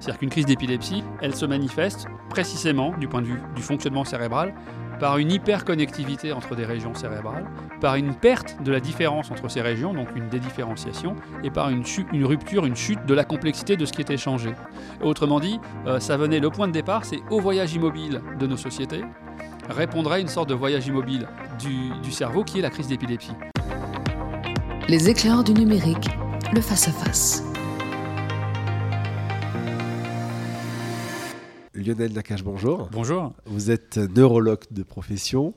C'est-à-dire qu'une crise d'épilepsie, elle se manifeste précisément, du point de vue du fonctionnement cérébral, par une hyperconnectivité entre des régions cérébrales, par une perte de la différence entre ces régions, donc une dédifférenciation, et par une, rupture, une chute de la complexité de ce qui est échangé. Autrement dit, euh, ça venait, le point de départ, c'est au voyage immobile de nos sociétés, répondrait une sorte de voyage immobile du, du cerveau qui est la crise d'épilepsie. Les éclairs du numérique, le face-à-face. Lionel Nakache, bonjour. Bonjour. Vous êtes neurologue de profession.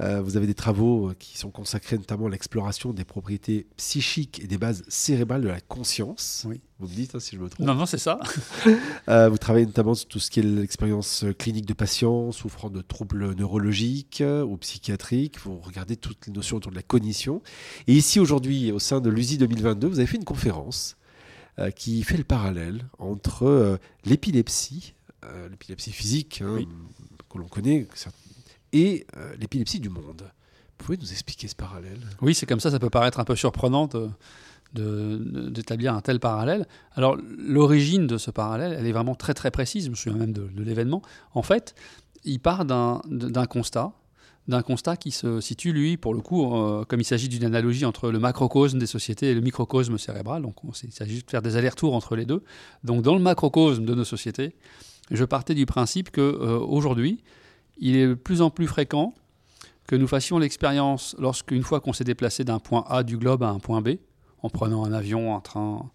Euh, vous avez des travaux qui sont consacrés notamment à l'exploration des propriétés psychiques et des bases cérébrales de la conscience. Oui. Vous me dites hein, si je me trompe. Non, non, c'est ça. Euh, vous travaillez notamment sur tout ce qui est l'expérience clinique de patients souffrant de troubles neurologiques ou psychiatriques. Vous regardez toutes les notions autour de la cognition. Et ici, aujourd'hui, au sein de l'USI 2022, vous avez fait une conférence euh, qui fait le parallèle entre l'épilepsie euh, l'épilepsie physique hein, que l'on connaît et euh, l'épilepsie du monde. Vous pouvez nous expliquer ce parallèle? Oui, c'est comme ça, ça peut paraître un peu surprenant d'établir un tel parallèle. Alors l'origine de ce parallèle, elle est vraiment très très précise, je me souviens même de, l'événement. En fait, il part d'un constat, d'un constat qui se situe, lui, pour le coup, euh, comme il s'agit d'une analogie entre le macrocosme des sociétés et le microcosme cérébral, donc il s'agit de faire des allers-retours entre les deux. Donc dans le macrocosme de nos sociétés, je partais du principe que euh, aujourd'hui, il est de plus en plus fréquent que nous fassions l'expérience lorsqu'une fois qu'on s'est déplacé d'un point A du globe à un point B, en prenant un avion, un train,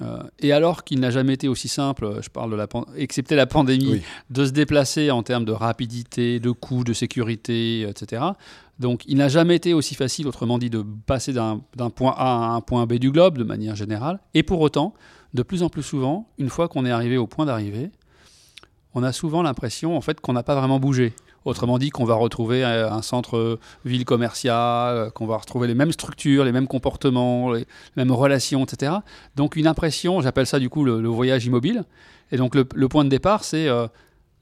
euh, et alors qu'il n'a jamais été aussi simple, je parle de la excepté la pandémie, de se déplacer en termes de rapidité, de coût, de sécurité, etc. Donc il n'a jamais été aussi facile, autrement dit, de passer d'un point A à un point B du globe de manière générale. Et pour autant, de plus en plus souvent, une fois qu'on est arrivé au point d'arrivée, on a souvent l'impression en fait qu'on n'a pas vraiment bougé. Autrement dit, qu'on va retrouver euh, un centre euh, ville commerciale, euh, qu'on va retrouver les mêmes structures, les mêmes comportements, les mêmes relations, etc. Donc une impression, j'appelle ça du coup le, voyage immobile. Et donc le, point de départ, c'est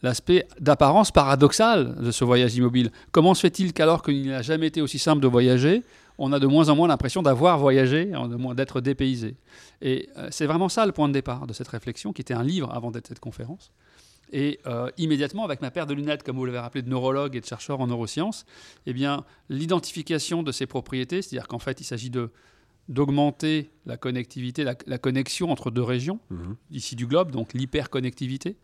l'aspect d'apparence paradoxale de ce voyage immobile. Comment se fait-il qu'alors qu'il n'a jamais été aussi simple de voyager, on a de moins en moins l'impression d'avoir voyagé, d'être dépaysé? Et c'est vraiment ça le point de départ de cette réflexion, qui était un livre avant d'être cette conférence. Et euh, immédiatement, avec ma paire de lunettes, comme vous l'avez rappelé, de neurologue et de chercheur en neurosciences, eh bien, l'identification de ces propriétés, c'est-à-dire qu'en fait, il s'agit de d'augmenter la connectivité, la, connexion entre deux régions, mhm. ici du globe, donc l'hyperconnectivité,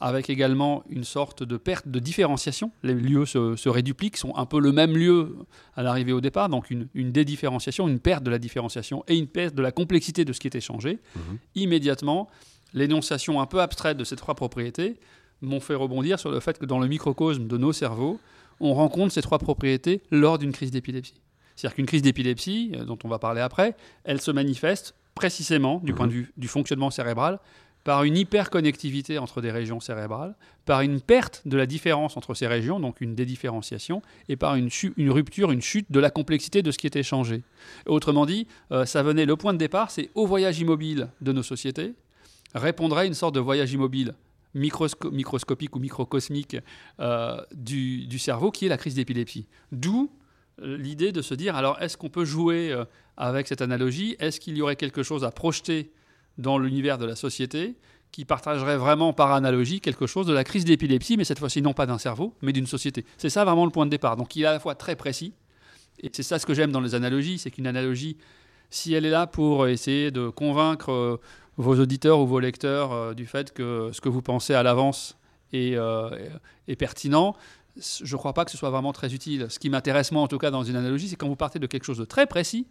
avec également une sorte de perte de différenciation. Les lieux se, se rédupliquent, sont un peu le même lieu à l'arrivée au départ, donc une, une, dédifférenciation, une perte de la différenciation et une perte de la complexité de ce qui est échangé. Mhm. Immédiatement, l'énonciation un peu abstraite de ces trois propriétés m'ont fait rebondir sur le fait que dans le microcosme de nos cerveaux, on rencontre ces trois propriétés lors d'une crise d'épilepsie. C'est-à-dire qu'une crise d'épilepsie, euh, dont on va parler après, elle se manifeste précisément, du point de mhm. vue du fonctionnement cérébral, par une hyperconnectivité entre des régions cérébrales, par une perte de la différence entre ces régions, donc une dédifférenciation, et par une, une rupture, une chute de la complexité de ce qui est échangé. Autrement dit, euh, ça venait, le point de départ, c'est au voyage immobile de nos sociétés, répondrait à une sorte de voyage immobile microscopique ou microcosmique euh, du, cerveau, qui est la crise d'épilepsie. D'où euh, l'idée de se dire, alors est-ce qu'on peut jouer euh, avec cette analogie? Est-ce qu'il y aurait quelque chose à projeter dans l'univers de la société qui partagerait vraiment par analogie quelque chose de la crise d'épilepsie, mais cette fois-ci non pas d'un cerveau, mais d'une société? C'est ça vraiment le point de départ. Donc il est à la fois très précis, et c'est ça ce que j'aime dans les analogies, c'est qu'une analogie, si elle est là pour essayer de convaincre vos auditeurs ou vos lecteurs euh, du fait que ce que vous pensez à l'avance est, euh, est, pertinent, je ne crois pas que ce soit vraiment très utile. Ce qui m'intéresse moi en tout cas dans une analogie, c'est quand vous partez de quelque chose de très précis,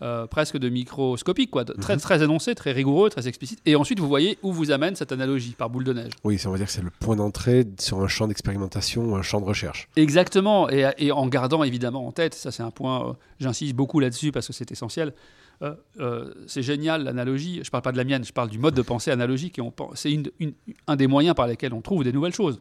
euh, presque de microscopique, quoi, très, mhm. très énoncé, très rigoureux, très explicite, et ensuite vous voyez où vous amène cette analogie par boule de neige. Oui, ça veut dire que c'est le point d'entrée sur un champ d'expérimentation, un champ de recherche. Exactement, et, et en gardant évidemment en tête, ça c'est un point, j'insiste beaucoup là-dessus parce que c'est essentiel, euh, euh, c'est génial l'analogie. Je ne parle pas de la mienne, je parle du mode de pensée analogique. C'est un des moyens par lesquels on trouve des nouvelles choses.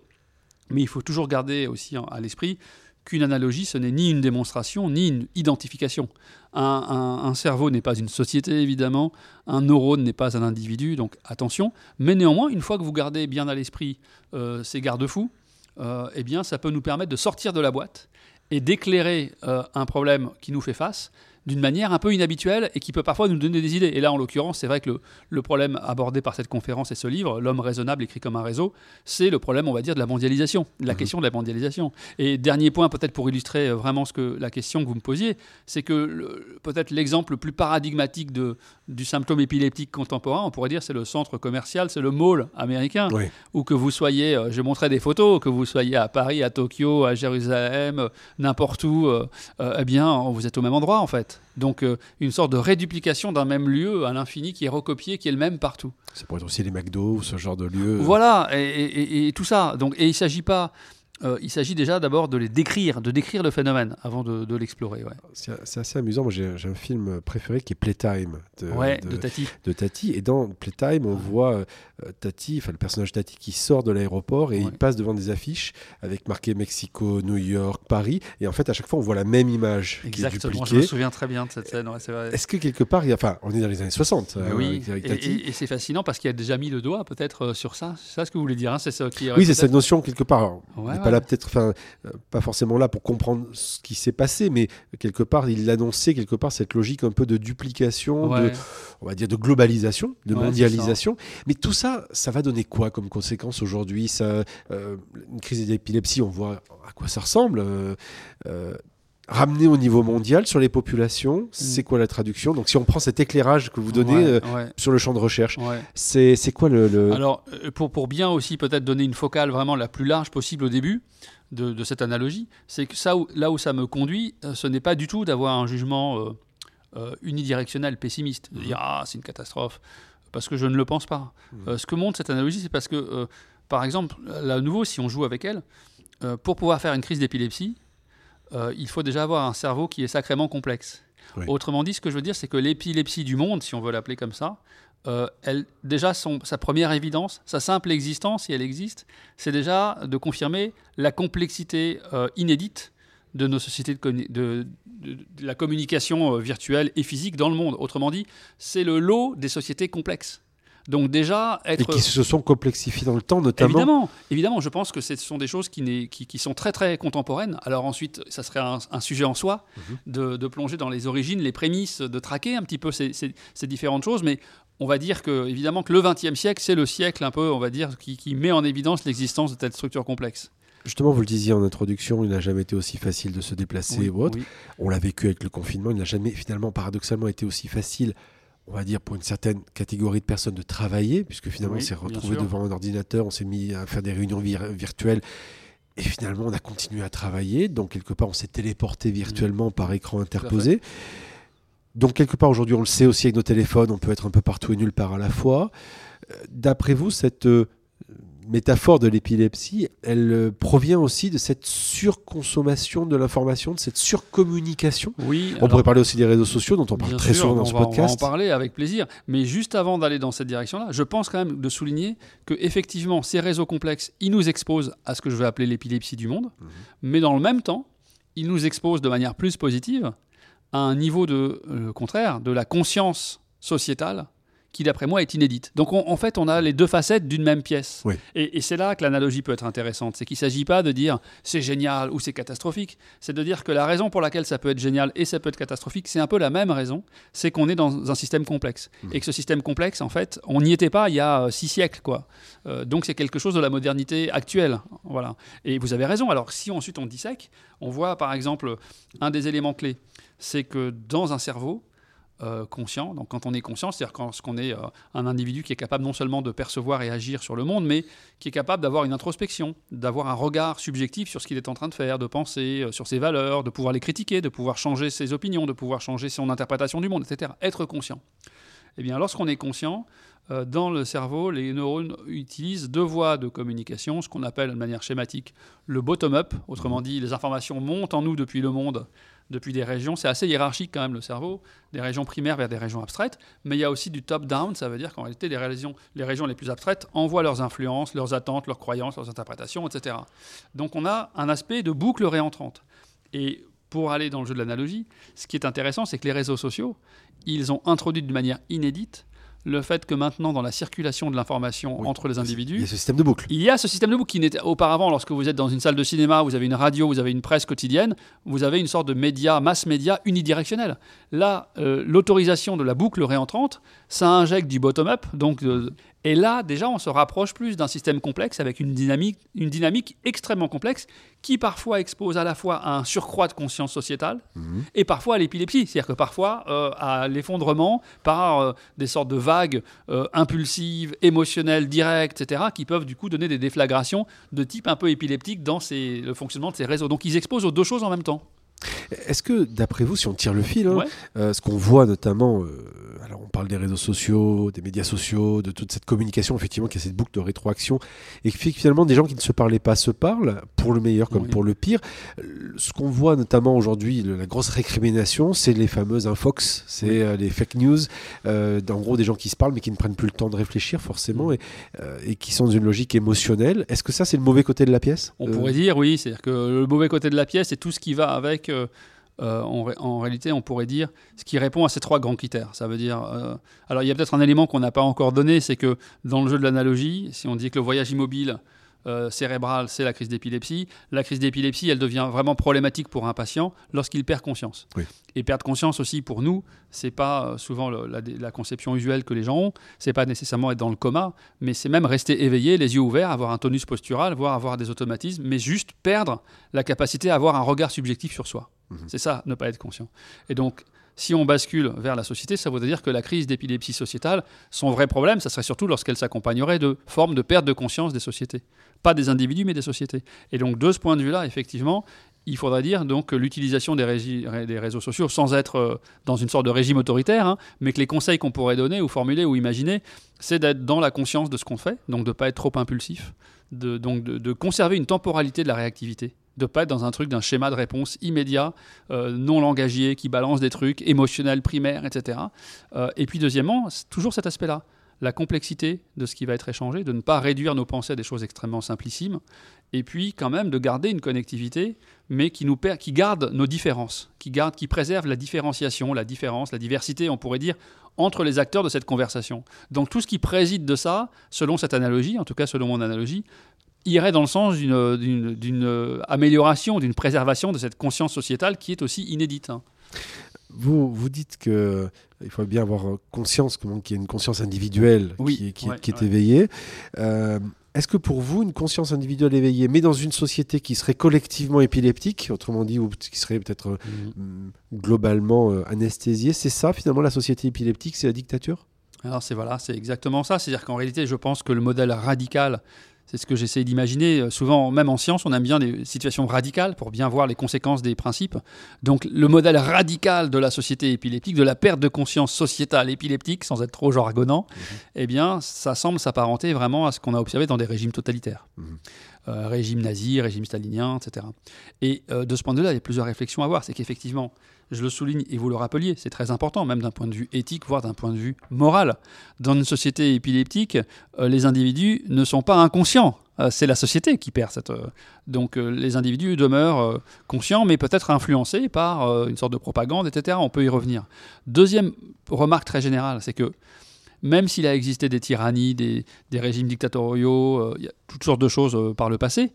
Mais il faut toujours garder aussi à l'esprit qu'une analogie, ce n'est ni une démonstration, ni une identification. Un, cerveau n'est pas une société, évidemment. Un neurone n'est pas un individu, donc attention. Mais néanmoins, une fois que vous gardez bien à l'esprit euh, ces garde-fous, eh bien, ça peut nous permettre de sortir de la boîte et d'éclairer un problème qui nous fait face, d'une manière un peu inhabituelle et qui peut parfois nous donner des idées. Et là, en l'occurrence, c'est vrai que le, le, problème abordé par cette conférence et ce livre, L'homme raisonnable écrit comme un réseau, c'est le problème, on va dire, de la mondialisation, la mmh. question de la mondialisation. Et dernier point, peut-être pour illustrer euh, vraiment ce que, la question que vous me posiez, c'est que peut-être l'exemple le plus paradigmatique de, du symptôme épileptique contemporain, on pourrait dire, c'est le centre commercial, c'est le mall américain. Ou que vous soyez, euh, je montrais des photos, que vous soyez à Paris, à Tokyo, à Jérusalem, euh, n'importe où, eh bien, vous êtes au même endroit en fait. Donc une sorte de réduplication d'un même lieu à l'infini qui est recopié, qui est le même partout. Ça pourrait être aussi les McDo ou ce genre de lieu. Voilà, et, et tout ça. Donc, et il ne s'agit pas euh, il s'agit déjà d'abord de les décrire, de décrire le phénomène avant de, l'explorer. C'est assez amusant. Moi, j'ai un film préféré qui est Playtime de, de, Tati. De Tati. Et dans Playtime, on voit euh, Tati, enfin le personnage Tati, qui sort de l'aéroport et il passe devant des affiches avec marqué Mexico, New York, Paris. Et en fait, à chaque fois, on voit la même image. Exactement. je me souviens très bien de cette scène. Est-ce que quelque part, il enfin, on est dans les années 60 euh, oui. Et, c'est fascinant parce qu'il a déjà mis le doigt peut-être sur ça. C'est ça ce que vous voulez dire. Hein c'est ça qui. Oui, c'est cette notion quelque part. Ouais, là peut-être, enfin, euh, pas forcément là pour comprendre ce qui s'est passé, mais quelque part, il annonçait quelque part cette logique un peu de duplication, de, on va dire de globalisation, de mondialisation. Mais tout ça, ça va donner quoi comme conséquence aujourd'hui? Ça, euh, une crise d'épilepsie, on voit à quoi ça ressemble. Euh, ramener au niveau mondial sur les populations, mm. c'est quoi la traduction? Donc si on prend cet éclairage que vous donnez euh, sur le champ de recherche, c'est quoi le, Alors euh, pour, pour bien aussi peut-être donner une focale vraiment la plus large possible au début de, de cette analogie, c'est que ça, là où ça me conduit, euh, ce n'est pas du tout d'avoir un jugement unidirectionnel, pessimiste, de dire ah c'est une catastrophe, parce que je ne le pense pas. Mm. ce que montre cette analogie, c'est parce que par exemple, à nouveau, si on joue avec elle, pour pouvoir faire une crise d'épilepsie, euh, il faut déjà avoir un cerveau qui est sacrément complexe. Autrement dit, ce que je veux dire, c'est que l'épilepsie du monde, si on veut l'appeler comme ça, euh, elle, déjà sa première évidence, sa simple existence, si elle existe, c'est déjà de confirmer la complexité euh, inédite de nos sociétés de, la communication virtuelle et physique dans le monde. Autrement dit, c'est le lot des sociétés complexes. Donc déjà, être... Et qui se sont complexifiés dans le temps, notamment. Évidemment, évidemment je pense que ce sont des choses qui, qui, sont très très contemporaines. Alors ensuite, ça serait un, sujet en soi mhm. de, plonger dans les origines, les prémices, de traquer un petit peu ces, ces, différentes choses, mais on va dire que évidemment que le XXe siècle, c'est le siècle un peu, on va dire, qui, qui met en évidence l'existence de telles structures complexes. Justement, vous le disiez en introduction, il n'a jamais été aussi facile de se déplacer ou autre. On l'a vécu avec le confinement, il n'a jamais finalement paradoxalement été aussi facile on va dire, pour une certaine catégorie de personnes de travailler, puisque finalement on s'est retrouvé devant un ordinateur, on s'est mis à faire des réunions virtuelles. Et finalement, on a continué à travailler. Donc, quelque part, on s'est téléporté virtuellement par écran interposé. Donc, quelque part, aujourd'hui, on le sait aussi avec nos téléphones, on peut être un peu partout et nulle part à la fois. Euh, d'après vous, cette euh, métaphore de l'épilepsie, elle euh, provient aussi de cette surconsommation de l'information, de cette surcommunication. Oui. On pourrait parler aussi des réseaux sociaux dont on parle très souvent dans ce podcast. On va en parler avec plaisir. Mais juste avant d'aller dans cette direction-là, je pense quand même de souligner que effectivement ces réseaux complexes, ils nous exposent à ce que je vais appeler l'épilepsie du monde, mhm. mais dans le même temps, ils nous exposent de manière plus positive à un niveau de euh, contraire de la conscience sociétale qui d'après moi est inédite. Donc en fait, on a les deux facettes d'une même pièce. Et, c'est là que l'analogie peut être intéressante. C'est qu'il ne s'agit pas de dire c'est génial ou c'est catastrophique. C'est de dire que la raison pour laquelle ça peut être génial et ça peut être catastrophique, c'est un peu la même raison. C'est qu'on est dans un système complexe. Mmh. Et que ce système complexe, en fait, on n'y était pas il y a euh, six siècles. Quoi. Euh, donc c'est quelque chose de la modernité actuelle. Voilà. Et vous avez raison. Alors si ensuite on dissèque, on voit par exemple un des éléments clés, c'est que dans un cerveau, euh, conscient. Donc quand on est conscient, c'est-à-dire quand on est euh, un individu qui est capable non seulement de percevoir et agir sur le monde, mais qui est capable d'avoir une introspection, d'avoir un regard subjectif sur ce qu'il est en train de faire, de penser euh, sur ses valeurs, de pouvoir les critiquer, de pouvoir changer ses opinions, de pouvoir changer son interprétation du monde, etc. Être conscient. Eh bien, lorsqu'on est conscient, dans le cerveau, les neurones utilisent deux voies de communication, ce qu'on appelle de manière schématique le bottom-up, autrement dit, les informations montent en nous depuis le monde depuis des régions. C'est assez hiérarchique quand même le cerveau, des régions primaires vers des régions abstraites. Mais il y a aussi du top-down, ça veut dire qu'en réalité, les régions, les régions les plus abstraites envoient leurs influences, leurs attentes, leurs croyances, leurs interprétations, etc. Donc on a un aspect de boucle réentrante. Et pour aller dans le jeu de l'analogie, ce qui est intéressant, c'est que les réseaux sociaux, ils ont introduit de manière inédite le fait que maintenant, dans la circulation de l'information Oui. entre les Il y individus, a ce système de boucle. il y a ce système de boucle qui n'était auparavant, lorsque vous êtes dans une salle de cinéma, vous avez une radio, vous avez une presse quotidienne, vous avez une sorte de média, mass média unidirectionnel. Là, euh, l'autorisation de la boucle réentrante, ça injecte du bottom-up, donc euh, et là déjà on se rapproche plus d'un système complexe avec une dynamique, une dynamique extrêmement complexe qui parfois expose à la fois à un surcroît de conscience sociétale Mhm. et parfois à l'épilepsie, c'est-à-dire que parfois euh, à l'effondrement par euh, des sortes de vagues euh, impulsives, émotionnelles, directes, etc., qui peuvent du coup donner des déflagrations de type un peu épileptique dans ces- le fonctionnement de ces réseaux. Donc ils exposent aux deux choses en même temps. Est-ce que, d'après vous, si on tire le fil, hein, Ouais. euh, ce qu'on voit notamment, euh, alors on parle des réseaux sociaux, des médias sociaux, de toute cette communication, effectivement, qui a cette boucle de rétroaction, et que finalement des gens qui ne se parlaient pas se parlent, pour le meilleur comme Oui. pour le pire. Euh, Ce qu'on voit notamment aujourd'hui, la grosse récrimination, c'est les fameuses infox, c'est euh, les fake news, en gros des gens qui se parlent mais qui ne prennent plus le temps de réfléchir forcément, et, et qui sont dans une logique émotionnelle. Est-ce que ça, c'est le mauvais côté de la pièce? On pourrait dire oui, c'est-à-dire que le mauvais côté de la pièce, c'est tout ce qui va avec. euh, euh, en, ré- en réalité, on pourrait dire ce qui répond à ces trois grands critères. Ça veut dire. euh, alors, il y a peut-être un élément qu'on n'a pas encore donné, c'est que dans le jeu de l'analogie, si on dit que le voyage immobile euh, cérébral, c'est la crise d'épilepsie, la crise d'épilepsie, elle devient vraiment problématique pour un patient lorsqu'il perd conscience. Oui. Et perdre conscience aussi pour nous, c'est pas euh, souvent le- la, la conception usuelle que les gens ont. C'est pas nécessairement être dans le coma, mais c'est même rester éveillé, les yeux ouverts, avoir un tonus postural, voire avoir des automatismes, mais juste perdre la capacité à avoir un regard subjectif sur soi. Mhm. C'est ça, ne pas être conscient. Et donc, si on bascule vers la société, ça voudrait dire que la crise d'épilepsie sociétale, son vrai problème, ça serait surtout lorsqu'elle s'accompagnerait de formes de perte de conscience des sociétés. Pas des individus, mais des sociétés. Et donc, de ce point de vue-là, effectivement, il faudrait dire donc que l'utilisation des, réseaux sociaux, sans être euh, dans une sorte de régime autoritaire, hein, mais que les conseils qu'on pourrait donner ou formuler ou imaginer, c'est d'être dans la conscience de ce qu'on fait, donc de ne pas être trop impulsif, donc de conserver une temporalité de la réactivité, de pas être dans un truc d'un schéma de réponse immédiat, euh, non langagier, qui balance des trucs émotionnels, primaires, etc. Euh, et puis deuxièmement, toujours cet aspect-là, la complexité de ce qui va être échangé, de ne pas réduire nos pensées à des choses extrêmement simplissimes, et puis quand même de garder une connectivité, mais qui nous qui garde nos différences, qui garde, qui préserve la différenciation, la différence, la diversité, on pourrait dire, entre les acteurs de cette conversation. Donc tout ce qui préside de ça, selon cette analogie, en tout cas selon mon analogie, irait dans le sens d'une- amélioration, d'une préservation de cette conscience sociétale qui est aussi inédite. hein. Vous, vous dites que euh, il faut bien avoir conscience qu'il y a une conscience individuelle Oui, qui, est- qui est- ouais, qui est ouais. éveillée. Euh, Est-ce que pour vous, une conscience individuelle éveillée, mais dans une société qui serait collectivement épileptique, autrement dit, ou qui serait peut-être euh, mm, globalement euh, anesthésiée, c'est ça finalement la société épileptique, c'est la dictature? Alors c'est voilà, c'est exactement ça. C'est-à-dire qu'en réalité, je pense que le modèle radical, c'est ce que j'essaie d'imaginer. Euh, Souvent, même en science, on aime bien des situations radicales pour bien voir les conséquences des principes. Donc le modèle radical de la société épileptique, de la perte de conscience sociétale épileptique, sans être trop jargonnant, eh bien, ça semble s'apparenter vraiment à ce qu'on a observé dans des régimes totalitaires. Mhm. Euh, régime nazi, régime stalinien, etc. Et euh, de ce point de vue-là, il y a plusieurs réflexions à avoir. C'est qu'effectivement, je le souligne et vous le rappeliez, c'est très important, même d'un point de vue éthique, voire d'un point de vue moral. Dans une société épileptique, euh, les individus ne sont pas inconscients. Euh, c'est la société qui perd cette. euh, donc les individus demeurent conscients, mais peut-être influencés par une sorte de propagande, etc. On peut y revenir. Deuxième remarque très générale, c'est que même s'il a existé des tyrannies, des, des régimes dictatoriaux, il y a toutes sortes de choses par le passé,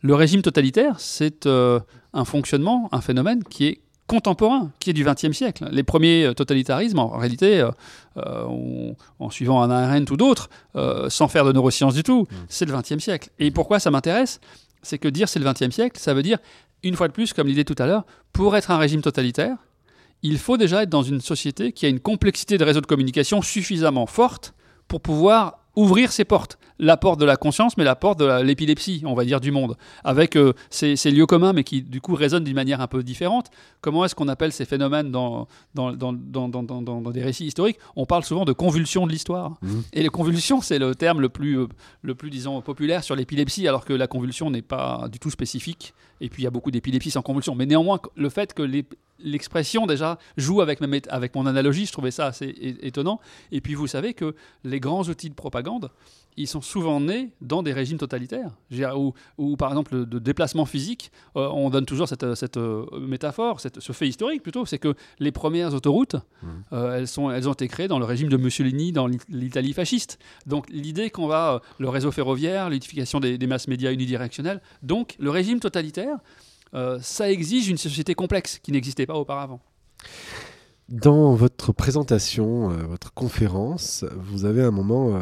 le régime totalitaire, c'est un fonctionnement, un phénomène qui est contemporain, qui est du XXe siècle. Les premiers euh, totalitarismes, en réalité, euh, euh, on- en suivant un Arendt ou d'autres, euh, sans faire de neurosciences du tout, c'est le XXe siècle. Et pourquoi ça m'intéresse C'est que dire c'est le XXe siècle, ça veut dire, une fois de plus, comme l'idée tout à l'heure, pour être un régime totalitaire, il faut déjà être dans une société qui a une complexité de réseaux de communication suffisamment forte pour pouvoir ouvrir ses portes. La porte de la conscience, mais la porte de l'épilepsie, on va dire, du monde, avec euh, ces, ces lieux communs, mais qui du coup résonnent d'une manière un peu différente. Comment est-ce qu'on appelle ces phénomènes dans, dans, dans, dans, dans, dans- dans des récits historiques? On parle souvent de convulsions de l'histoire. Mhm. Et les convulsions, c'est le terme le plus, euh, le plus, disons, populaire sur l'épilepsie, alors que la convulsion n'est pas du tout spécifique. Et puis il y a beaucoup d'épilepsie sans convulsion. Mais néanmoins, le fait que l'ép- l'expression déjà joue avec, ma mét- avec mon analogie, je trouvais ça assez étonnant. Et puis vous savez que les grands outils de propagande, ils sont souvent nés dans des régimes totalitaires, où, par exemple de déplacement physique, euh, on donne toujours cette, euh, métaphore, ce fait historique plutôt, c'est que les premières autoroutes, mmh. euh, elles, sont, elles ont été créées dans le régime de Mussolini, dans l'Italie fasciste. Donc l'idée qu'on va, le réseau ferroviaire, l'unification des, des masses médias unidirectionnelles, donc le régime totalitaire, ça exige une société complexe qui n'existait pas auparavant. Dans votre présentation, votre conférence, vous avez un moment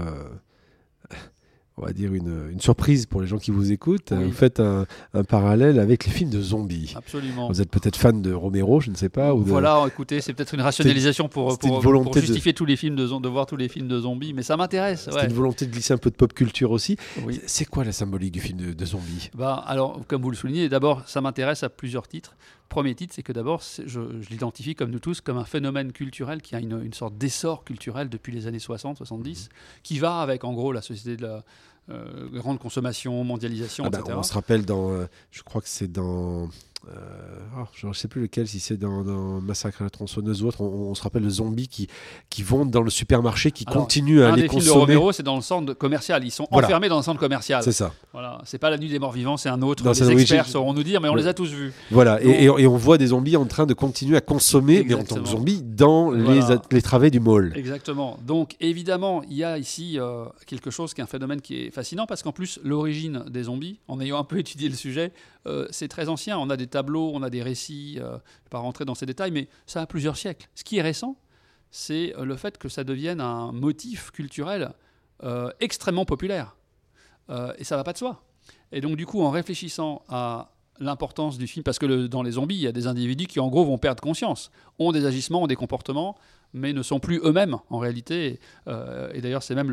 on va dire, une, une, surprise pour les gens qui vous écoutent. Vous faites un, un, parallèle avec les films de zombies. Absolument. Vous êtes peut-être fan de Romero, je ne sais pas. Ou Voilà, écoutez, c'est peut-être une rationalisation pour, pour, pour, justifier tous les films de, de voir tous les films de zombies, mais ça m'intéresse. C'est une volonté de glisser un peu de pop culture aussi. Oui. C'est quoi la symbolique du film de, de zombies? Bah, Alors, comme vous le soulignez, d'abord, ça m'intéresse à plusieurs titres. Premier titre, c'est que d'abord, je, je l'identifie comme nous tous comme un phénomène culturel qui a une, une sorte d'essor culturel depuis les années 60-70, qui va avec en gros la société de la euh, grande consommation, mondialisation, ah bah, etc. On se rappelle dans, euh, je crois que c'est dans euh, oh, je ne sais plus lequel, si c'est dans, Massacre à la tronçonneuse ou autre, on, se rappelle le zombie qui, qui vont dans le supermarché, qui continue à un les des consommer. Films de Romero, c'est dans le centre commercial. Ils sont enfermés dans un centre commercial. C'est ça. Voilà. C'est pas la nuit des morts vivants, c'est un autre. les experts sauront nous dire, mais on les a tous vus. Voilà. et, on voit des zombies en train de continuer à consommer, mais en tant que zombies, dans les, les travées du mall. Exactement. Donc évidemment, il y a ici euh, quelque chose qui est un phénomène qui est fascinant parce qu'en plus, l'origine des zombies, en ayant un peu étudié le sujet, euh, c'est très ancien. On a des on a des récits. Euh, je ne vais pas rentrer dans ces détails, mais ça a plusieurs siècles. Ce qui est récent, c'est euh, le fait que ça devienne un motif culturel extrêmement populaire. et ça va pas de soi. Et donc, du coup, en réfléchissant à l'importance du film, parce que dans les zombies, il y a des individus qui, en gros, vont perdre conscience, ont des agissements, ont des comportements, mais ne sont plus eux-mêmes, en réalité. et d'ailleurs, c'est même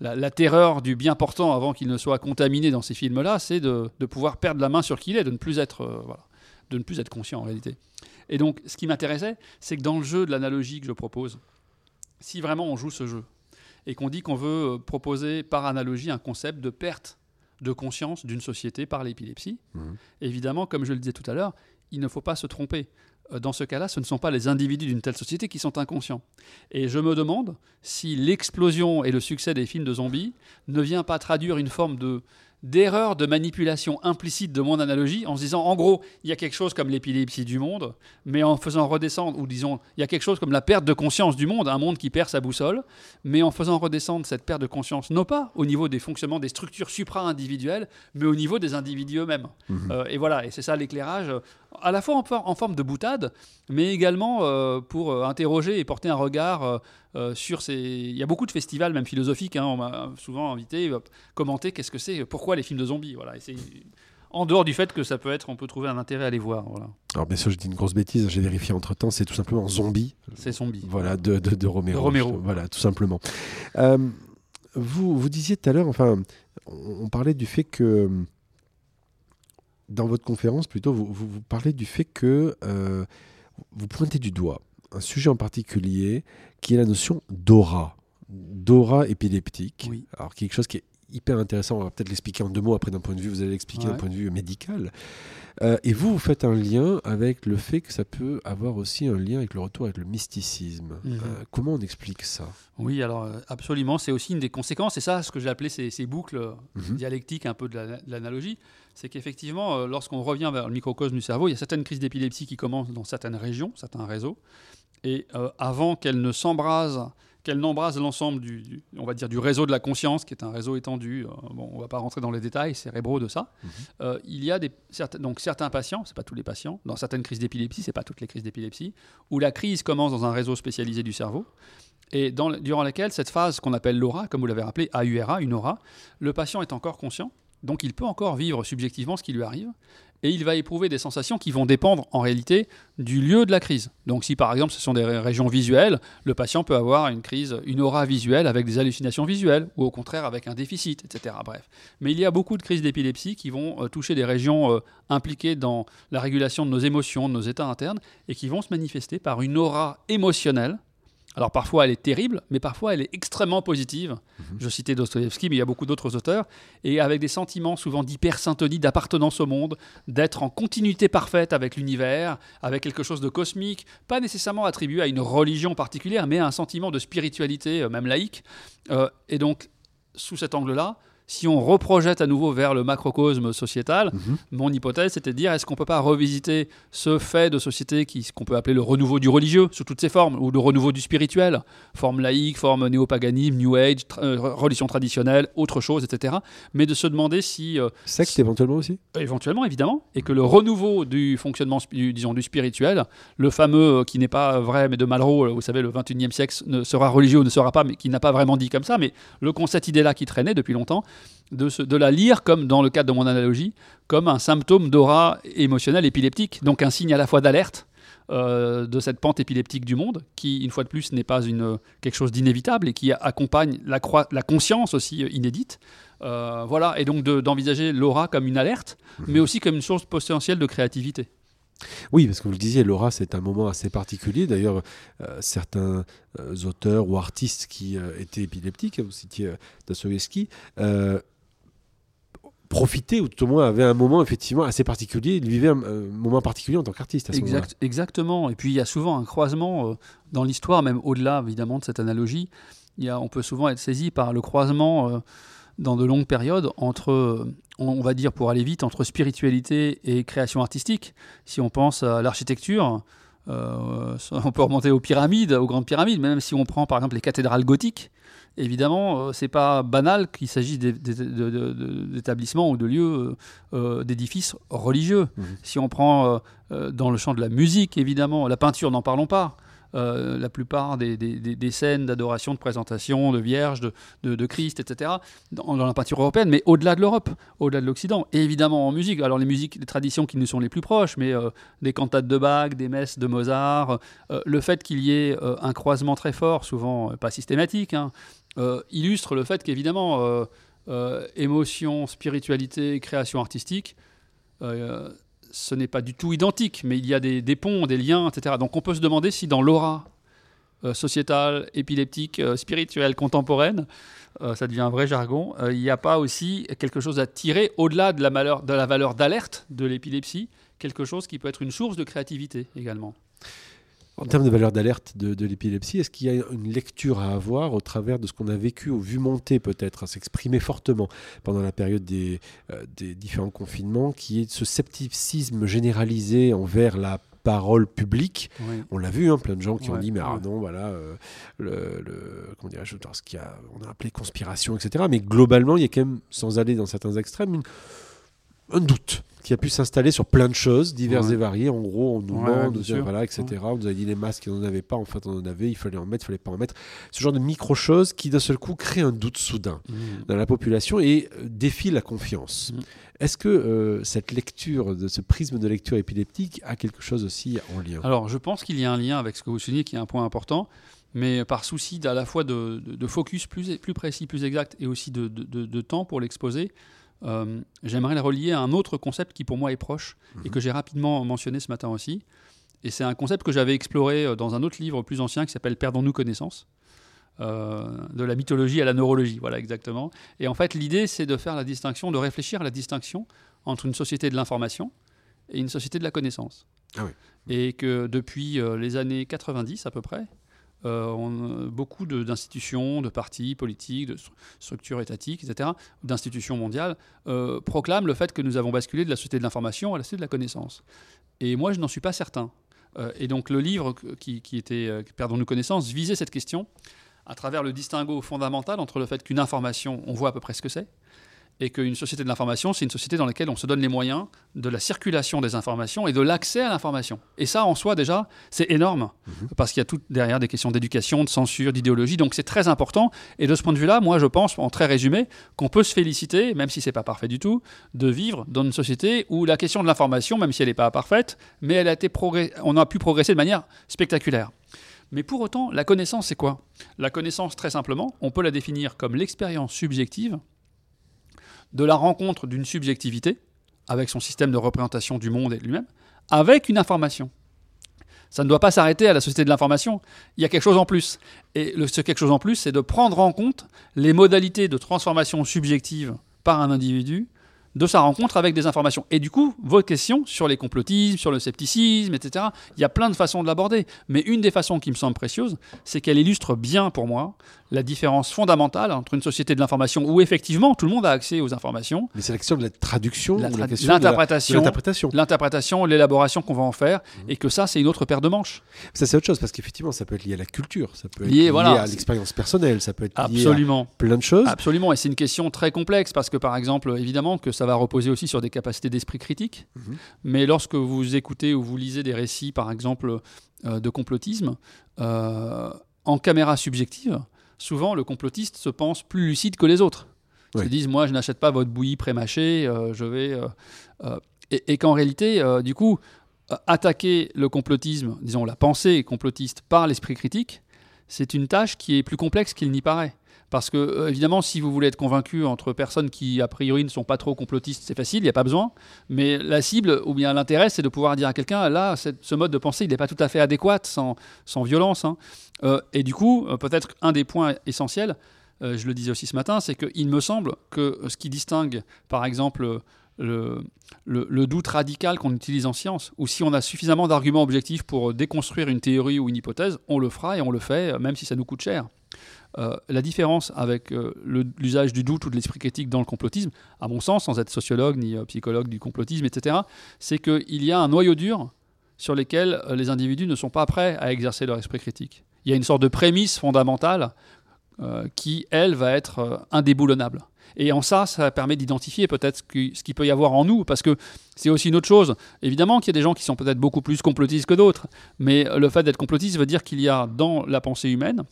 la, terreur du bien portant avant qu'il ne soit contaminé dans ces films-là, c'est de, pouvoir perdre la main sur qui il est, de ne plus être, euh, de ne plus être conscient en réalité. Et donc, ce qui m'intéressait, c'est que dans le jeu de l'analogie que je propose, si vraiment on joue ce jeu et qu'on dit qu'on veut euh, proposer par analogie un concept de perte de conscience d'une société par l'épilepsie, mmh. évidemment, comme je le disais tout à l'heure, il ne faut pas se tromper. Euh, dans ce cas-là, ce ne sont pas les individus d'une telle société qui sont inconscients. Et je me demande si l'explosion et le succès des films de zombies ne vient pas traduire une forme de d'erreur de manipulation implicite de mon analogie en se disant en gros il y a quelque chose comme l'épilepsie du monde mais en faisant redescendre ou disons il y a quelque chose comme la perte de conscience du monde un monde qui perd sa boussole mais en faisant redescendre cette perte de conscience non pas au niveau des fonctionnements des structures supra-individuelles mais au niveau des individus eux-mêmes mmh. euh, et voilà et c'est ça l'éclairage à la fois en, forme de boutade, mais également euh, pour euh, interroger et porter un regard euh, sur ces. Il y a beaucoup de festivals, même philosophiques, hein, on m'a souvent invité, commenter qu'est-ce que c'est, pourquoi les films de zombies. Voilà. en dehors du fait que ça peut être, on peut trouver un intérêt à les voir. Voilà. Alors bien sûr, je dis une grosse bêtise, j'ai vérifié entre temps, c'est tout simplement Zombie. C'est Zombie. Voilà, de, de, Romero. Romero. Voilà, tout simplement. vous, vous disiez tout à l'heure, enfin, on, parlait du fait que dans votre conférence, plutôt, vous, vous, parlez du fait que euh, vous pointez du doigt un sujet en particulier qui est la notion d'aura, d'aura épileptique. Oui. Alors, quelque chose qui est hyper intéressant. On va peut-être l'expliquer en deux mots après d'un point de vue, vous allez l'expliquer d'un point de vue médical. Euh, et vous, vous faites un lien avec le fait que ça peut avoir aussi un lien avec le retour avec le mysticisme. Mhm. Euh, comment on explique ça? Oui, alors absolument, c'est aussi une des conséquences, et ça, ce que j'ai appelé ces, boucles mhm. dialectiques un peu de l'analogie, c'est qu'effectivement, euh, lorsqu'on revient vers le microcosme du cerveau, il y a certaines crises d'épilepsie qui commencent dans certaines régions, certains réseaux, et euh, avant qu'elles ne s'embrasent, qu'elles n'embrasent l'ensemble du, on va dire, du réseau de la conscience, qui est un réseau étendu, euh, bon, on ne va pas rentrer dans les détails cérébraux de ça, mhm. il y a des, certains, donc certains patients, ce n'est pas tous les patients, dans certaines crises d'épilepsie, ce n'est pas toutes les crises d'épilepsie, où la crise commence dans un réseau spécialisé du cerveau, et dans, durant laquelle cette phase qu'on appelle l'aura, comme vous l'avez rappelé, AURA, une aura, le patient est encore conscient, donc il peut encore vivre subjectivement ce qui lui arrive, et il va éprouver des sensations qui vont dépendre en réalité du lieu de la crise. Donc si par exemple ce sont des régions visuelles, le patient peut avoir une crise, une aura visuelle avec des hallucinations visuelles, ou au contraire avec un déficit, etc. Bref. Mais il y a beaucoup de crises d'épilepsie qui vont euh, toucher des régions euh, impliquées dans la régulation de nos émotions, de nos états internes, et qui vont se manifester par une aura émotionnelle alors parfois elle est terrible, mais parfois elle est extrêmement positive. Mhm. Je citais Dostoevsky, mais il y a beaucoup d'autres auteurs, et avec des sentiments souvent d'hypersyntonie, d'appartenance au monde, d'être en continuité parfaite avec l'univers, avec quelque chose de cosmique, pas nécessairement attribué à une religion particulière, mais à un sentiment de spiritualité, euh, même laïque. Euh, et donc sous cet angle-là, si on reprojette à nouveau vers le macrocosme sociétal, Mhm. mon hypothèse, c'était de dire est-ce qu'on ne peut pas revisiter ce fait de société qui- qu'on peut appeler le renouveau du religieux sous toutes ses formes, ou le renouveau du spirituel, forme laïque, forme néopaganisme, New Age, tra- euh, religion traditionnelle, autre chose, etc. Mais de se demander si, euh, Secte éventuellement aussi? Éventuellement évidemment, et que le renouveau du fonctionnement, du- disons, du spirituel, le fameux euh, qui n'est pas vrai mais de Malraux, euh, vous savez, le 21e siècle ne sera religieux ou ne sera pas, mais qui n'a pas vraiment dit comme ça, mais le, cette idée-là qui traînait depuis longtemps, de, se- de la lire comme, dans le cadre de mon analogie, comme un symptôme d'aura émotionnelle épileptique, donc un signe à la fois d'alerte euh, de cette pente épileptique du monde, qui, une fois de plus, n'est pas une, quelque chose d'inévitable et qui accompagne la, la conscience aussi euh, inédite. Euh, voilà, et donc de- d'envisager l'aura comme une alerte, mais aussi comme une source potentielle de créativité. Oui, parce que vous le disiez, l'aura, c'est un moment assez particulier. D'ailleurs, euh, certains euh, auteurs ou artistes qui euh, étaient épileptiques, vous citiez Dostoïevski, euh, profitaient, ou tout au moins avaient un moment effectivement assez particulier, ils vivaient un, moment particulier en tant qu'artiste. Exact, exactement. Et puis il y a souvent un croisement dans l'histoire, même au-delà évidemment de cette analogie. Il y a, on peut souvent être saisi par le croisement dans de longues périodes entre, on, va dire pour aller vite, entre spiritualité et création artistique. Si on pense à l'architecture, euh, on peut remonter aux pyramides, aux grandes pyramides, mais même si on prend par exemple les cathédrales gothiques, évidemment, euh, c'est pas banal qu'il s'agisse d'établissements ou de lieux, euh, euh, d'édifices religieux. Mhm. Si on prend dans le champ de la musique, évidemment, la peinture, n'en parlons pas. Euh, la plupart des, des- des- scènes d'adoration, de présentation, de Vierge, de, de- de Christ, etc., dans, la peinture européenne, mais au-delà de l'Europe, au-delà de l'Occident, et évidemment en musique. Alors les musiques, les traditions qui nous sont les plus proches, mais euh, des cantates de Bach, des messes de Mozart, euh, le fait qu'il y ait un croisement très fort, souvent pas systématique, hein, illustre le fait qu'évidemment, émotion, spiritualité, création artistique, ce n'est pas du tout identique, mais il y a des, ponts, des liens, etc. Donc on peut se demander si dans l'aura euh, sociétale, épileptique, euh, spirituelle, contemporaine, euh, ça devient un vrai jargon, il n'y a pas aussi quelque chose à tirer au-delà de la valeur d'alerte de l'épilepsie, quelque chose qui peut être une source de créativité également. En termes de valeur d'alerte de, de l'épilepsie, est-ce qu'il y a une lecture à avoir au travers de ce qu'on a vécu ou vu monter peut-être, à s'exprimer fortement pendant la période des, euh, des différents confinements, qui est ce scepticisme généralisé envers la parole publique On l'a vu, hein, plein de gens qui ont dit, mais ah non, voilà, euh, le, le- comment dirais-je, ce y a, on a appelé conspiration, etc. Mais globalement, il y a quand même, sans aller dans certains extrêmes, une- un doute qui a pu s'installer sur plein de choses diverses Ouais. et variées. En gros, on nous Ouais, demande, bien sûr. voilà, etc. On nous a dit les masques, on n'en avait pas. En fait, on en avait. Il fallait en mettre, il fallait pas en mettre. Ce genre de micro-choses qui, d'un seul coup, créent un doute soudain Mmh. dans la population et euh, défie la confiance. Mhm. Est-ce que euh, cette lecture, de ce prisme de lecture épileptique, a quelque chose aussi en lien? Alors, je pense qu'il y a un lien avec ce que vous soulignez, qui est un point important, mais par souci à la fois de, de- de focus plus, plus précis, plus exact, et aussi de temps pour l'exposer, euh, j'aimerais le relier à un autre concept qui pour moi est proche, et que j'ai rapidement mentionné ce matin aussi. Et c'est un concept que j'avais exploré euh, dans un autre livre plus ancien qui s'appelle Perdons-nous connaissance. euh, de la mythologie à la neurologie, voilà exactement. Et en fait, l'idée, c'est de faire la distinction, de réfléchir à la distinction entre une société de l'information et une société de la connaissance. Ah oui. Et que depuis euh, les années 90 à peu près, on- beaucoup de- d'institutions, de, partis politiques, de stru- structures étatiques, etc., d'institutions mondiales, euh, proclament le fait que nous avons basculé de la société de l'information à la société de la connaissance. Et moi, je n'en suis pas certain. Euh, et donc le livre qui, qui était euh, Perdons-nous connaissance visait cette question à travers le distinguo fondamental entre le fait qu'une information, on voit à peu près ce que c'est, et qu'une société de l'information, c'est une société dans laquelle on se donne les moyens de la circulation des informations et de l'accès à l'information. Et ça, en soi, déjà, c'est énorme, parce qu'il y a tout derrière des questions d'éducation, de censure, d'idéologie, donc c'est très important. Et de ce point de vue-là, moi, je pense, en très résumé, qu'on peut se féliciter, même si c'est pas parfait du tout, de vivre dans une société où la question de l'information, même si elle n'est pas parfaite, mais elle a été on a pu progresser de manière spectaculaire. Mais pour autant, la connaissance, c'est quoi? La connaissance, très simplement, on peut la définir comme l'expérience subjective de la rencontre d'une subjectivité, avec son système de représentation du monde et lui-même, avec une information. Ça ne doit pas s'arrêter à la société de l'information. Il y a quelque chose en plus. Et ce quelque chose en plus, c'est de prendre en compte les modalités de transformation subjective par un individu de sa rencontre avec des informations. Et du coup, votre question sur les complotismes, sur le scepticisme, etc., il y a plein de façons de l'aborder. Mais une des façons qui me semble précieuse, c'est qu'elle illustre bien pour moi la différence fondamentale entre une société de l'information où effectivement tout le monde a accès aux informations. Mais c'est la question de la traduction, l'interprétation. l'interprétation. L'élaboration qu'on va en faire, Mhm. et que ça, c'est une autre paire de manches. Ça, c'est autre chose, parce qu'effectivement, ça peut être lié à la culture, ça peut être Lié, lié, voilà. à l'expérience personnelle, ça peut être lié à plein de choses. Absolument, et c'est une question très complexe parce que, par exemple, évidemment que ça va reposer aussi sur des capacités d'esprit critique, Mhm. mais lorsque vous écoutez ou vous lisez des récits, par exemple, euh, de complotisme, euh, en caméra subjective, souvent le complotiste se pense plus lucide que les autres. Ils se disent, moi, je n'achète pas votre bouillie prémâchée, euh, je vais... euh, euh, et et qu'en réalité, du coup, attaquer le complotisme, disons la pensée complotiste par l'esprit critique, c'est une tâche qui est plus complexe qu'il n'y paraît. Parce que, euh, évidemment, si vous voulez être convaincu entre personnes qui, a priori, ne sont pas trop complotistes, c'est facile, il n'y a pas besoin. Mais la cible, ou bien l'intérêt, c'est de pouvoir dire à quelqu'un, là, ce mode de pensée, il n'est pas tout à fait adéquat, sans, violence. hein. Euh, et du coup, euh, peut-être un des points essentiels, je le disais aussi ce matin, c'est qu'il me semble que ce qui distingue, par exemple, le, le- doute radical qu'on utilise en science, ou si on a suffisamment d'arguments objectifs pour déconstruire une théorie ou une hypothèse, on le fera et on le fait, même si ça nous coûte cher. Euh, la différence avec euh, l'usage du doute ou de l'esprit critique dans le complotisme, à mon sens, sans être sociologue ni euh, psychologue du complotisme, etc., c'est qu'il y a un noyau dur sur lesquels euh, les individus ne sont pas prêts à exercer leur esprit critique. Il y a une sorte de prémisse fondamentale qui, elle, va être indéboulonnable. Et en ça, ça permet d'identifier peut-être ce qu'il peut y avoir en nous, parce que c'est aussi une autre chose. Évidemment qu'il y a des gens qui sont peut-être beaucoup plus complotistes que d'autres, mais le fait d'être complotiste veut dire qu'il y a dans la pensée humaine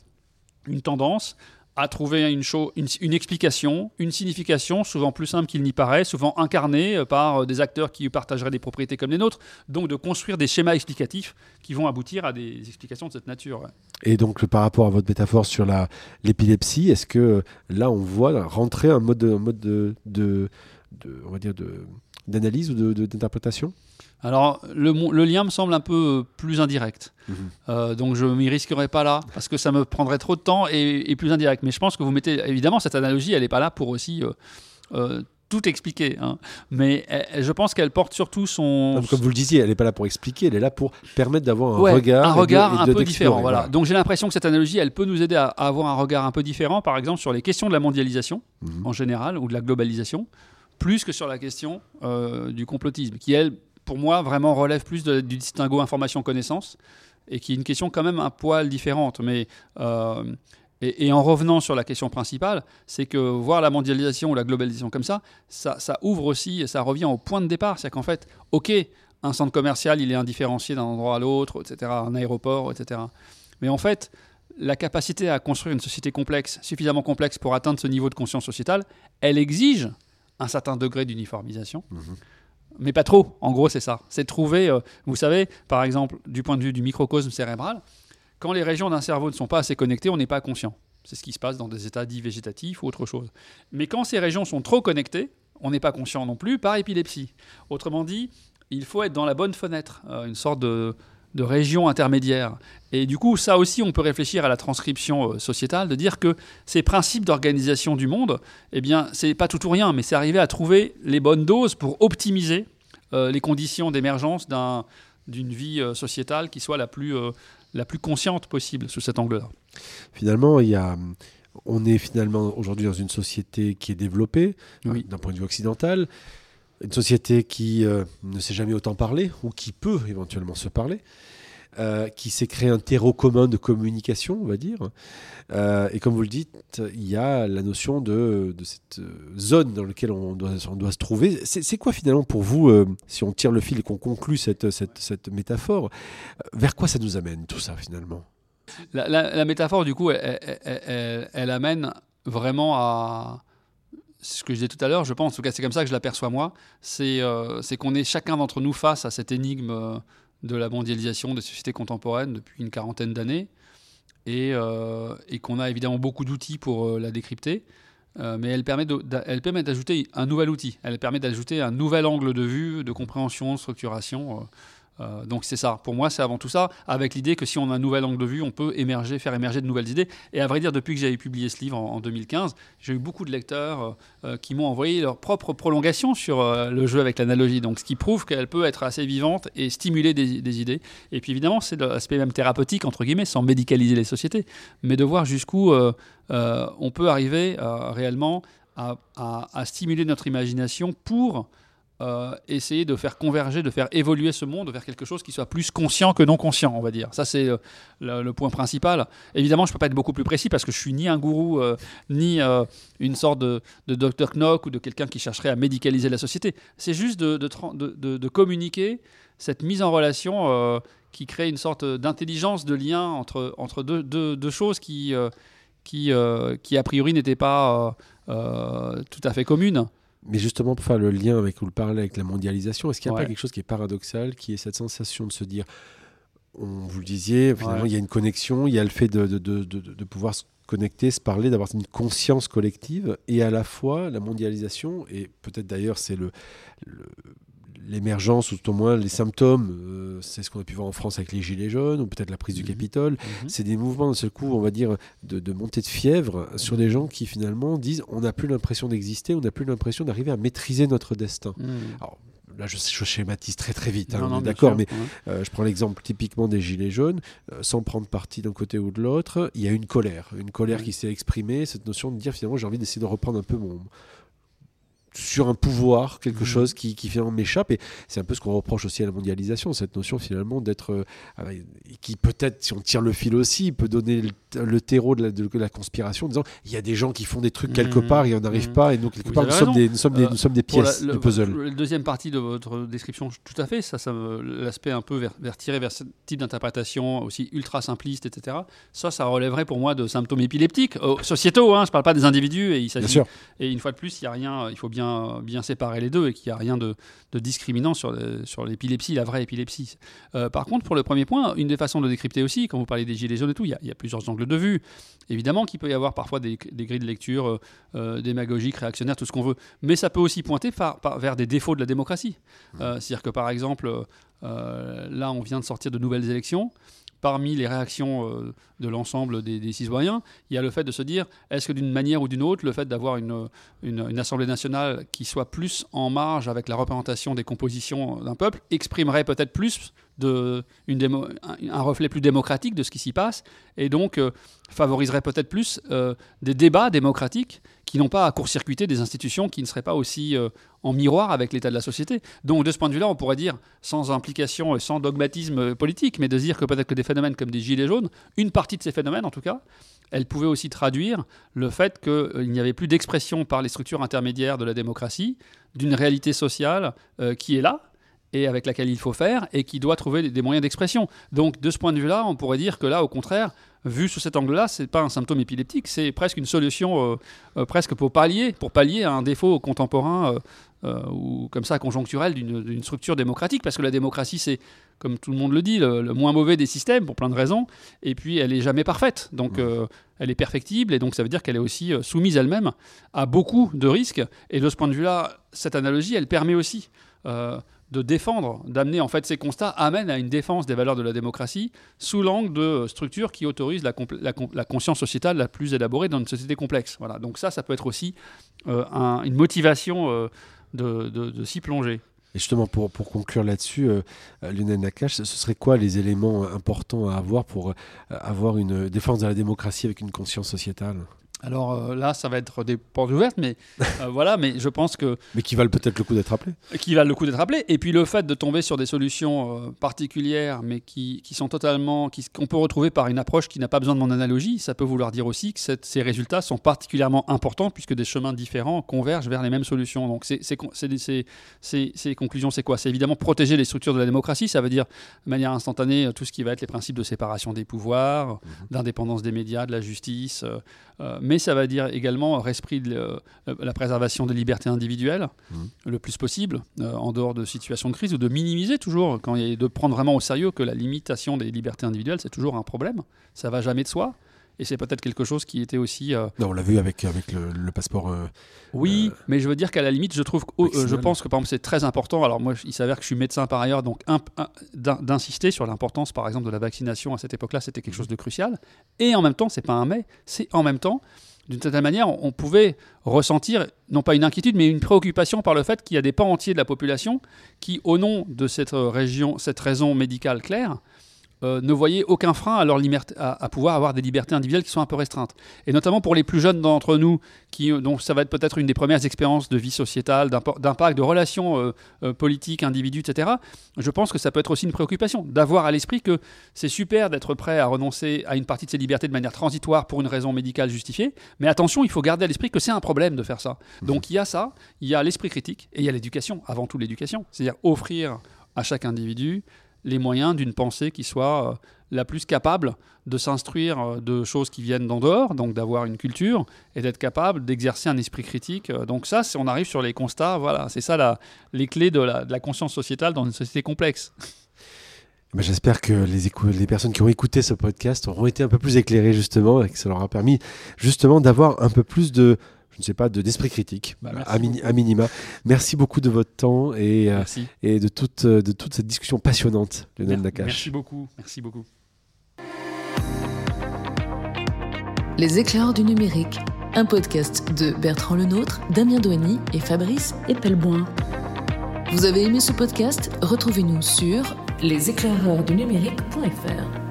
une tendance à trouver une, explication, une signification, souvent plus simple qu'il n'y paraît, souvent incarnée euh, par euh, des acteurs qui partageraient des propriétés comme les nôtres, donc de construire des schémas explicatifs qui vont aboutir à des explications de cette nature. Et donc, par rapport à votre métaphore sur l'épilepsie, est-ce que euh, là, on voit rentrer un mode, de- on va dire, de- d'analyse ou d'interprétation? Alors, le, lien me semble un peu euh, plus indirect. Mhm. Euh, donc, je m'y risquerai pas là, parce que ça me prendrait trop de temps et, et plus indirect. Mais je pense que vous mettez. Évidemment, cette analogie, elle n'est pas là pour aussi euh, euh, tout expliquer. hein. Mais elle- je pense qu'elle porte surtout son. Non, Comme vous le disiez, elle n'est pas là pour expliquer, elle est là pour permettre d'avoir un Ouais, regard. un et de- regard et un de- peu différent. Voilà. Donc j'ai l'impression que cette analogie, elle peut nous aider à, à avoir un regard un peu différent, par exemple sur les questions de la mondialisation Mhm. en général ou de la globalisation, plus que sur la question euh, du complotisme, qui elle, pour moi, vraiment relève plus du distinguo information-connaissance et qui est une question quand même un poil différente. Mais euh, et, et en revenant sur la question principale, c'est que voir la mondialisation ou la globalisation comme ça, ça, ça ouvre aussi, et ça revient au point de départ. C'est qu'en fait, ok, un centre commercial, il est indifférencié d'un endroit à l'autre, etc., un aéroport, etc. Mais en fait, la capacité à construire une société complexe, suffisamment complexe pour atteindre ce niveau de conscience sociétale, elle exige un certain degré d'uniformisation. Mhm. Mais pas trop, en gros c'est ça. C'est trouver, euh, vous savez, par exemple, du point de vue du microcosme cérébral, quand les régions d'un cerveau ne sont pas assez connectées, on n'est pas conscient. C'est ce qui se passe dans des états dits végétatifs ou autre chose. Mais quand ces régions sont trop connectées, on n'est pas conscient non plus par épilepsie. Autrement dit, il faut être dans la bonne fenêtre, euh, une sorte de, de région intermédiaire. Et du coup, ça aussi, on peut réfléchir à la transcription euh, sociétale, de dire que ces principes d'organisation du monde, eh bien, c'est pas tout ou rien, mais c'est arriver à trouver les bonnes doses pour optimiser euh, les conditions d'émergence d'un- d'une vie euh, sociétale qui soit la plus, la plus consciente possible sous cet angle-là. Finalement, il y a, on est finalement aujourd'hui dans une société qui est développée Oui. d'un point de vue occidental, une société qui euh, ne s'est jamais autant parlé ou qui peut éventuellement se parler. euh, qui s'est créé un terreau commun de communication, on va dire. Euh, et comme vous le dites, il y a la notion de, cette zone dans laquelle on doit, se trouver. C'est quoi finalement pour vous, si on tire le fil et qu'on conclut cette, métaphore, vers quoi ça nous amène tout ça finalement? La, métaphore, du coup, elle amène vraiment à ce que je disais tout à l'heure, je pense, en tout cas c'est comme ça que je l'aperçois moi, c'est euh, qu'on est chacun d'entre nous face à cette énigme euh, de la mondialisation des sociétés contemporaines depuis une quarantaine d'années, et, euh, qu'on a évidemment beaucoup d'outils pour la décrypter, mais elle permet d'ajouter un nouvel outil, elle permet d'ajouter un nouvel angle de vue, de compréhension, de structuration Euh, donc c'est ça. Pour moi, c'est avant tout ça, avec l'idée que si on a un nouvel angle de vue, on peut émerger, faire émerger de nouvelles idées. Et à vrai dire, depuis que j'avais publié ce livre en, 2015, j'ai eu beaucoup de lecteurs euh, euh, qui m'ont envoyé leur propre prolongation sur le jeu avec l'analogie. Donc ce qui prouve qu'elle peut être assez vivante et stimuler des, idées. Et puis évidemment, c'est l'aspect même thérapeutique, entre guillemets, sans médicaliser les sociétés, mais de voir jusqu'où on peut arriver réellement à, à, stimuler notre imagination pour euh, essayer de faire converger, de faire évoluer ce monde vers quelque chose qui soit plus conscient que non conscient, on va dire. Ça, c'est euh, le, point principal. Évidemment, je ne peux pas être beaucoup plus précis parce que je suis ni un gourou, euh, ni une sorte de, de Dr. Knock ou de quelqu'un qui chercherait à médicaliser la société. C'est juste de, communiquer cette mise en relation qui crée une sorte d'intelligence, de lien entre, entre deux, choses qui, qui, a priori, n'étaient pas tout à fait communes. Mais justement, pour faire le lien avec, vous le parlez avec la mondialisation, est-ce qu'il n'y a pas quelque chose qui est paradoxal, qui est cette sensation de se dire, on, vous le disiez, finalement, il y a une connexion, il y a le fait de, de, de, de pouvoir se connecter, se parler, d'avoir une conscience collective, et à la fois la mondialisation, et peut-être d'ailleurs c'est le, le l'émergence, ou tout au moins les symptômes, euh, c'est ce qu'on a pu voir en France avec les Gilets jaunes, ou peut-être la prise du mhm. Capitole. Mhm. C'est des mouvements, d'un seul coup, on va dire, de, montée de fièvre sur des gens qui finalement disent on n'a plus l'impression d'exister, on n'a plus l'impression d'arriver à maîtriser notre destin. Mhm. Alors, là je, schématise très très vite, hein, d'accord, mais euh, je prends l'exemple typiquement des Gilets jaunes, euh, sans prendre parti d'un côté ou de l'autre, il y a une colère, une colère qui s'est exprimée, cette notion de dire finalement j'ai envie d'essayer de reprendre un peu mon, sur un pouvoir, quelque mhm. chose qui, qui finalement m'échappe. Et c'est un peu ce qu'on reproche aussi à la mondialisation, cette notion finalement d'être. Euh, qui peut-être, si on tire le fil aussi, peut donner le, terreau de la, de la, conspiration en disant il y a des gens qui font des trucs quelque mhm. part et on n'arrive mhm. pas. Et donc, quelque part, nous sommes, des, nous, sommes des, nous sommes, des, pièces du puzzle. La deuxième partie de votre description, tout à fait, ça, ça l'aspect un peu vers, vers tirer vers ce type d'interprétation aussi ultra simpliste, etc. Ça, ça relèverait pour moi de symptômes épileptiques, euh, sociétaux. Hein, je ne parle pas des individus. Et, il s'agit, et une fois de plus, il n'y a rien, il faut bien bien, séparer les deux et qu'il n'y a rien de, discriminant sur, sur l'épilepsie, la vraie épilepsie. Euh, par contre, pour le premier point, une des façons de décrypter aussi, quand vous parlez des gilets jaunes et tout, il y, a, plusieurs angles de vue. Évidemment qu'il peut y avoir parfois des, grilles de lecture euh, euh, démagogiques, réactionnaires, tout ce qu'on veut. Mais ça peut aussi pointer vers des défauts de la démocratie. C'est-à-dire que par exemple, là, on vient de sortir de nouvelles élections parmi les réactions euh, de l'ensemble des, citoyens, il y a le fait de se dire, est-ce que d'une manière ou d'une autre, le fait d'avoir une, une, Assemblée nationale qui soit plus en marge avec la représentation des compositions d'un peuple, exprimerait peut-être plus un reflet plus démocratique de ce qui s'y passe, et donc euh, favoriserait peut-être plus euh, des débats démocratiques qui n'ont pas à court-circuiter des institutions qui ne seraient pas aussi euh, en miroir avec l'état de la société. Donc de ce point de vue-là, on pourrait dire, sans implication, sans dogmatisme politique, mais de dire que peut-être que des phénomènes comme des gilets jaunes, une partie de ces phénomènes en tout cas, elle pouvait aussi traduire le fait qu'il n'y avait plus d'expression par les structures intermédiaires de la démocratie d'une réalité sociale qui est là, et avec laquelle il faut faire et qui doit trouver des moyens d'expression. Donc de ce point de vue-là, on pourrait dire que là, au contraire, vu sous cet angle-là, c'est pas un symptôme épileptique, c'est presque une solution, euh, euh, presque pour pallier, pour pallier à un défaut contemporain euh, ou comme ça conjoncturel d'une structure démocratique, parce que la démocratie, c'est, comme tout le monde le dit, le, moins mauvais des systèmes pour plein de raisons, et puis elle est jamais parfaite, donc elle est perfectible, et donc ça veut dire qu'elle est aussi soumise elle-même à beaucoup de risques, et de ce point de vue-là, cette analogie, elle permet aussi de défendre, d'amener en fait ces constats, amène à une défense des valeurs de la démocratie sous l'angle de structures qui autorisent la, conscience sociétale la plus élaborée dans une société complexe. Voilà. Donc ça, ça peut être aussi euh, une motivation euh, de, s'y plonger. Et justement, pour, pour conclure là-dessus, euh, Lionel Nakache, ce serait quoi les éléments importants à avoir pour avoir une défense de la démocratie avec une conscience sociétale? Alors euh, là, ça va être des portes ouvertes, mais euh, voilà, mais je pense que... Mais qui valent peut-être le coup d'être appelés. Qui valent le coup d'être appelés. Et puis le fait de tomber sur des solutions euh, particulières, mais qui, qui sont totalement... qu'on peut retrouver par une approche qui n'a pas besoin de mon analogie, ça peut vouloir dire aussi que ces résultats sont particulièrement importants puisque des chemins différents convergent vers les mêmes solutions. Donc ces, ces conclusions, c'est quoi? C'est évidemment protéger les structures de la démocratie, ça veut dire de manière instantanée tout ce qui va être les principes de séparation des pouvoirs, mmh d'indépendance des médias, de la justice, mais ça va dire également respect de euh, la préservation des libertés individuelles mmh. le plus possible, euh, en dehors de situations de crise, ou de minimiser toujours, quand il de prendre vraiment au sérieux que la limitation des libertés individuelles, c'est toujours un problème. Ça va jamais de soi. Et c'est peut-être quelque chose qui était aussi. euh, Non, on l'a vu avec, avec le, le passeport. euh, Oui, Euh, mais je veux dire qu'à la limite, je trouve, oh, je pense que par exemple c'est très important. Alors moi, il s'avère que je suis médecin par ailleurs, donc d'insister sur l'importance, par exemple, de la vaccination à cette époque-là, c'était quelque chose de crucial. Et en même temps, c'est pas un mais, c'est en même temps, d'une certaine manière, on, pouvait ressentir non pas une inquiétude, mais une préoccupation par le fait qu'il y a des pans entiers de la population qui, au nom de cette région, cette raison médicale claire, euh, ne voyaient aucun frein à leur liberté, à, à pouvoir avoir des libertés individuelles qui sont un peu restreintes. Et notamment pour les plus jeunes d'entre nous, qui, euh, dont ça va être peut-être une des premières expériences de vie sociétale, d'impact, de relations euh, euh, politiques, individus, etc. Je pense que ça peut être aussi une préoccupation, d'avoir à l'esprit que c'est super d'être prêt à renoncer à une partie de ses libertés de manière transitoire pour une raison médicale justifiée, mais attention, il faut garder à l'esprit que c'est un problème de faire ça. Donc il y a ça, il y a l'esprit critique et il y a l'éducation, avant tout l'éducation, c'est-à-dire offrir à chaque individu les moyens d'une pensée qui soit euh, la plus capable de s'instruire euh, de choses qui viennent d'en dehors, donc d'avoir une culture et d'être capable d'exercer un esprit critique. Euh, Donc ça, on arrive sur les constats, voilà, c'est ça les clés de la, conscience sociétale dans une société complexe. ben, J'espère que les, les personnes qui ont écouté ce podcast auront été un peu plus éclairées, justement, et que ça leur a permis, justement, d'avoir un peu plus de. Je ne sais pas, de- d'esprit critique, Bah, merci à, mini- à minima. Merci beaucoup de votre temps et, euh, Merci. et de, toute, euh, de toute cette discussion passionnante, Lionel Mer- Nakache. Merci beaucoup, merci beaucoup. Les éclairs du numérique, un podcast de Bertrand Lenôtre, Damien Douany et Fabrice Epelboin. Vous avez aimé ce podcast? Retrouvez-nous sur leséclaireursdunumérique.fr.